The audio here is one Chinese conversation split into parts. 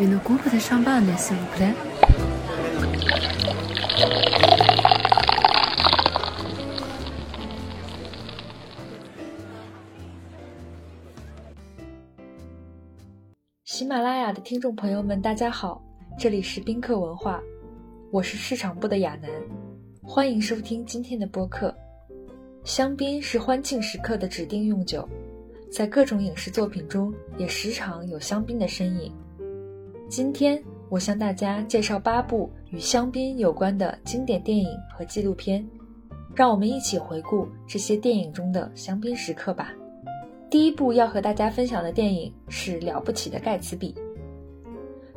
you know 喜马拉雅的听众朋友们，大家好，这里是宾客文化，我是市场部的亚楠，欢迎收听今天的播客。香槟是欢庆时刻的指定用酒，在各种影视作品中也时常有香槟的身影。今天我向大家介绍八部与香槟有关的经典电影和纪录片，让我们一起回顾这些电影中的香槟时刻吧。第一部要和大家分享的电影是《了不起的盖茨比》。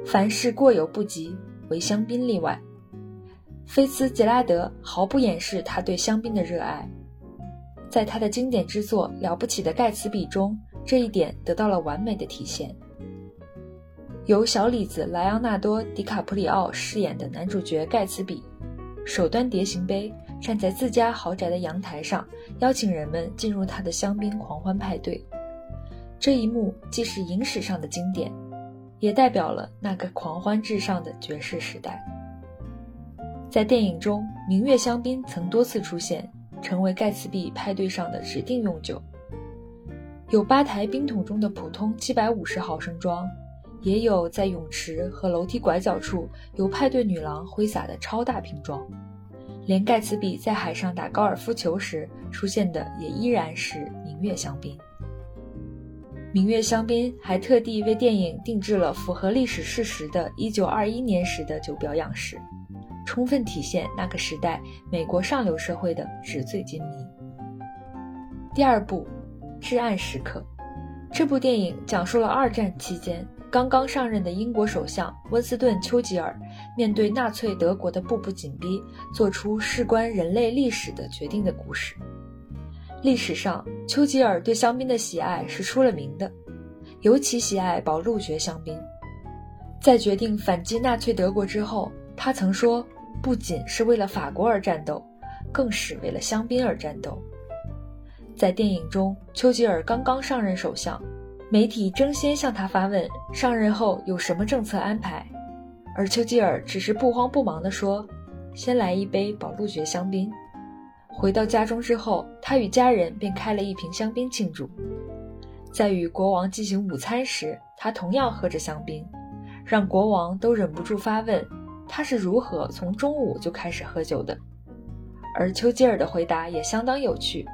凡事过犹不及，唯香槟例外。菲茨杰拉德毫不掩饰他对香槟的热爱。在他的经典之作《了不起的盖茨比》中，这一点得到了完美的体现。由小李子莱昂纳多·迪卡普里奥饰演的男主角盖茨比，手端碟形杯，站在自家豪宅的阳台上，邀请人们进入他的香槟狂欢派对。这一幕既是影史上的经典，也代表了那个狂欢至上的爵士时代。在电影中，明月香槟曾多次出现。成为盖茨比派对上的指定用酒，有吧台冰桶中的普通七百五十毫升装，也有在泳池和楼梯拐角处由派对女郎挥洒的超大瓶装，连盖茨比在海上打高尔夫球时出现的也依然是明月香槟。明月香槟还特地为电影定制了符合历史事实的1921年时的酒标样式。充分体现那个时代美国上流社会的纸醉金迷。第二部《至暗时刻》，这部电影讲述了二战期间刚刚上任的英国首相温斯顿·丘吉尔面对纳粹德国的步步紧逼，做出事关人类历史的决定的故事。历史上，丘吉尔对香槟的喜爱是出了名的，尤其喜爱宝路爵香槟。在决定反击纳粹德国之后，他曾说。不仅是为了法国而战斗，更是为了香槟而战斗。在电影中，丘吉尔刚刚上任首相，媒体争先向他发问上任后有什么政策安排，而丘吉尔只是不慌不忙地说：“先来一杯宝路爵香槟。”回到家中之后，他与家人便开了一瓶香槟庆祝。在与国王进行午餐时，他同样喝着香槟，让国王都忍不住发问。他是如何从中午就开始喝酒的？而丘吉尔的回答也相当有趣。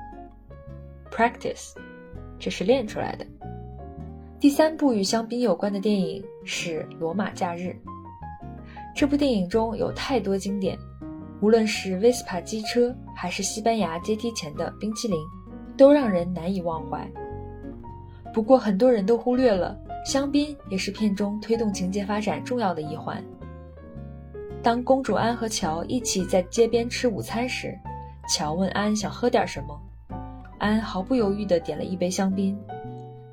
Practice，这是练出来的。第三部与香槟有关的电影是《罗马假日》。这部电影中有太多经典，无论是威斯帕机车，还是西班牙阶梯前的冰淇淋，都让人难以忘怀。不过很多人都忽略了，香槟也是片中推动情节发展重要的一环。当公主安和乔一起在街边吃午餐时，乔问安想喝点什么，安毫不犹豫地点了一杯香槟，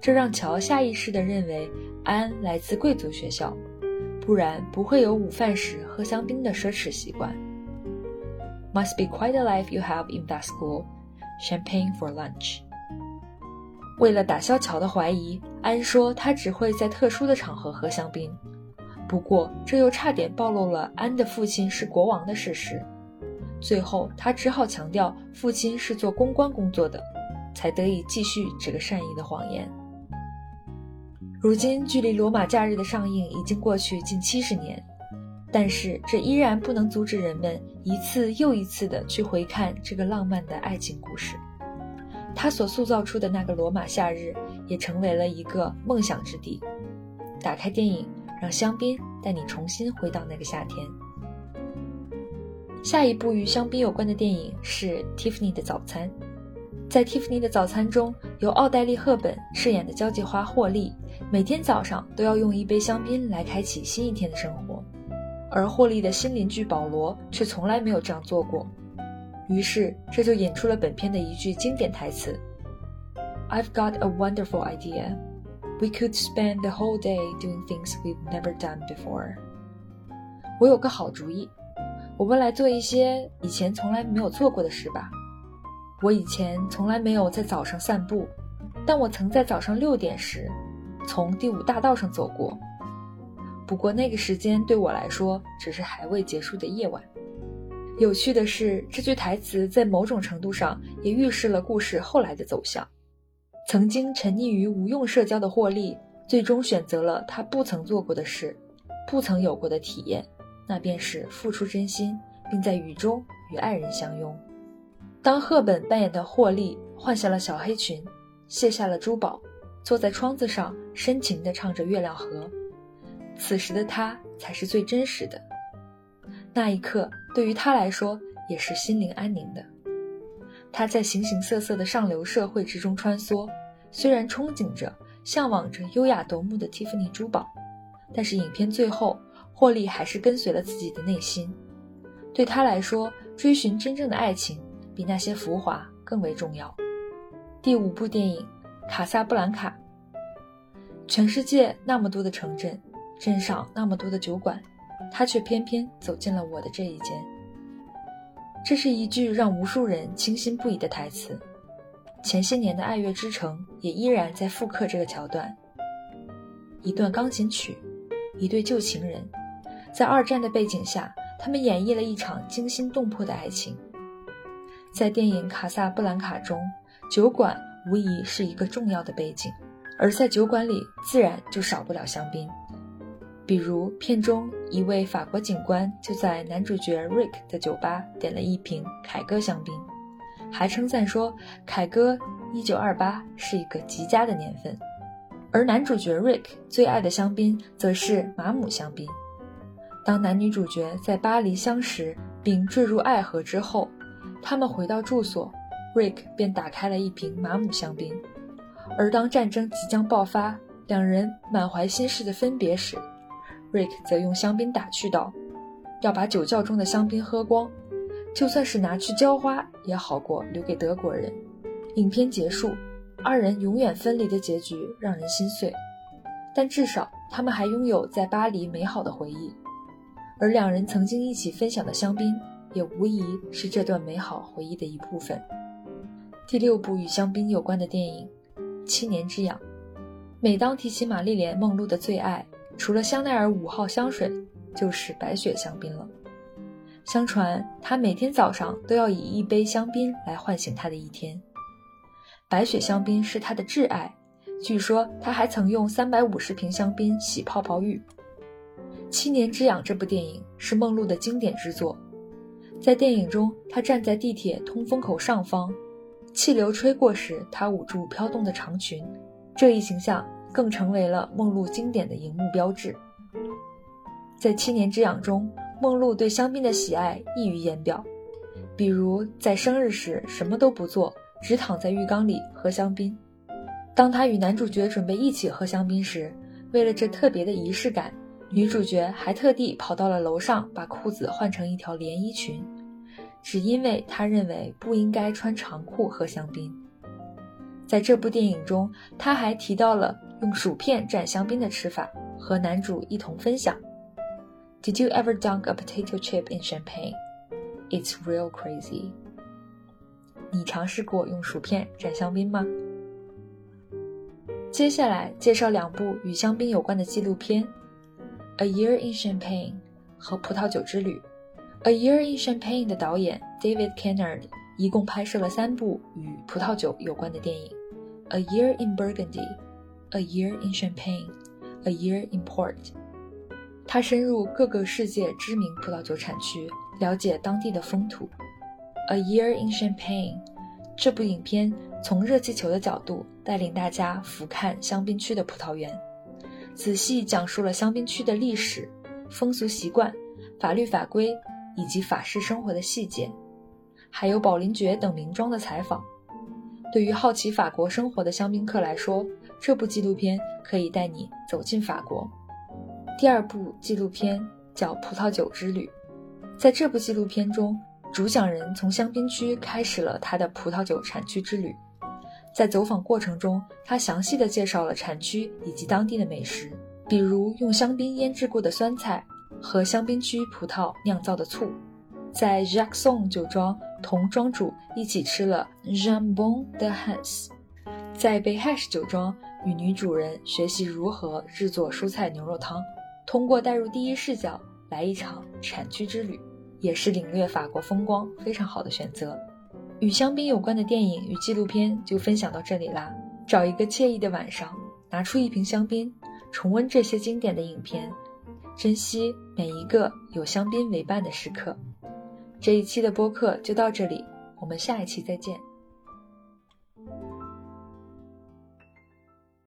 这让乔下意识地认为安来自贵族学校，不然不会有午饭时喝香槟的奢侈习惯。Must be quite a life you have in that school. Champagne for lunch. 为了打消乔的怀疑，安说他只会在特殊的场合喝香槟。不过，这又差点暴露了安的父亲是国王的事实。最后，他只好强调父亲是做公关工作的，才得以继续这个善意的谎言。如今，距离《罗马假日》的上映已经过去近七十年，但是这依然不能阻止人们一次又一次地去回看这个浪漫的爱情故事。他所塑造出的那个罗马夏日，也成为了一个梦想之地。打开电影。让香槟带你重新回到那个夏天。下一部与香槟有关的电影是《蒂芙尼的早餐》。在《蒂芙尼的早餐》中，由奥黛丽·赫本饰演的交际花霍利，每天早上都要用一杯香槟来开启新一天的生活，而霍利的新邻居保罗却从来没有这样做过。于是，这就引出了本片的一句经典台词：“I've got a wonderful idea。” We could spend the whole day doing things we've never done before. 我有个好主意，我们来做一些以前从来没有做过的事吧。我以前从来没有在早上散步，但我曾在早上六点时从第五大道上走过。不过那个时间对我来说只是还未结束的夜晚。有趣的是，这句台词在某种程度上也预示了故事后来的走向。曾经沉溺于无用社交的霍利，最终选择了他不曾做过的事，不曾有过的体验，那便是付出真心，并在雨中与爱人相拥。当赫本扮演的霍利换下了小黑裙，卸下了珠宝，坐在窗子上深情地唱着《月亮河》，此时的他才是最真实的。那一刻，对于他来说也是心灵安宁的。他在形形色色的上流社会之中穿梭，虽然憧憬着、向往着优雅夺目的蒂芙尼珠宝，但是影片最后，霍利还是跟随了自己的内心。对他来说，追寻真正的爱情比那些浮华更为重要。第五部电影《卡萨布兰卡》，全世界那么多的城镇，镇上那么多的酒馆。他却偏偏走进了我的这一间。这是一句让无数人倾心不已的台词。前些年的《爱乐之城》也依然在复刻这个桥段。一段钢琴曲，一对旧情人，在二战的背景下，他们演绎了一场惊心动魄的爱情。在电影《卡萨布兰卡》中，酒馆无疑是一个重要的背景，而在酒馆里，自然就少不了香槟。比如片中一位法国警官就在男主角 Rick 的酒吧点了一瓶凯歌香槟，还称赞说凯歌1928是一个极佳的年份。而男主角 Rick 最爱的香槟则是马姆香槟。当男女主角在巴黎相识并坠入爱河之后，他们回到住所，Rick 便打开了一瓶马姆香槟。而当战争即将爆发，两人满怀心事的分别时，Rick 则用香槟打趣道：“要把酒窖中的香槟喝光，就算是拿去浇花，也好过留给德国人。”影片结束，二人永远分离的结局让人心碎，但至少他们还拥有在巴黎美好的回忆，而两人曾经一起分享的香槟，也无疑是这段美好回忆的一部分。第六部与香槟有关的电影《七年之痒》，每当提起玛丽莲·梦露的最爱。除了香奈儿五号香水，就是白雪香槟了。相传她每天早上都要以一杯香槟来唤醒她的一天。白雪香槟是她的挚爱，据说她还曾用三百五十瓶香槟洗泡泡浴。《七年之痒》这部电影是梦露的经典之作。在电影中，她站在地铁通风口上方，气流吹过时，她捂住飘动的长裙，这一形象。更成为了梦露经典的荧幕标志。在七年之痒中，梦露对香槟的喜爱溢于言表，比如在生日时什么都不做，只躺在浴缸里喝香槟。当她与男主角准备一起喝香槟时，为了这特别的仪式感，女主角还特地跑到了楼上，把裤子换成一条连衣裙，只因为她认为不应该穿长裤喝香槟。在这部电影中，她还提到了。用薯片蘸香槟的吃法，和男主一同分享。Did you ever dunk a potato chip in champagne? It's real crazy. 你尝试过用薯片蘸香槟吗？接下来介绍两部与香槟有关的纪录片，《A Year in Champagne》和《葡萄酒之旅》。《A Year in Champagne》的导演 David Kennard 一共拍摄了三部与葡萄酒有关的电影，《A Year in Burgundy》。A year in Champagne, a year in Port。他深入各个世界知名葡萄酒产区，了解当地的风土。A year in Champagne，这部影片从热气球的角度带领大家俯瞰香槟区的葡萄园，仔细讲述了香槟区的历史、风俗习惯、法律法规以及法式生活的细节，还有宝林爵等名庄的采访。对于好奇法国生活的香槟客来说，这部纪录片可以带你走进法国。第二部纪录片叫《葡萄酒之旅》。在这部纪录片中，主讲人从香槟区开始了他的葡萄酒产区之旅。在走访过程中，他详细的介绍了产区以及当地的美食，比如用香槟腌制过的酸菜和香槟区葡萄酿造的醋。在 Jacques 酒庄，同庄主一起吃了 Jambon de Hans。在 Behesh 酒庄。与女主人学习如何制作蔬菜牛肉汤。通过带入第一视角来一场产区之旅，也是领略法国风光非常好的选择。与香槟有关的电影与纪录片就分享到这里啦。找一个惬意的晚上，拿出一瓶香槟，重温这些经典的影片，珍惜每一个有香槟为伴的时刻。这一期的播客就到这里，我们下一期再见。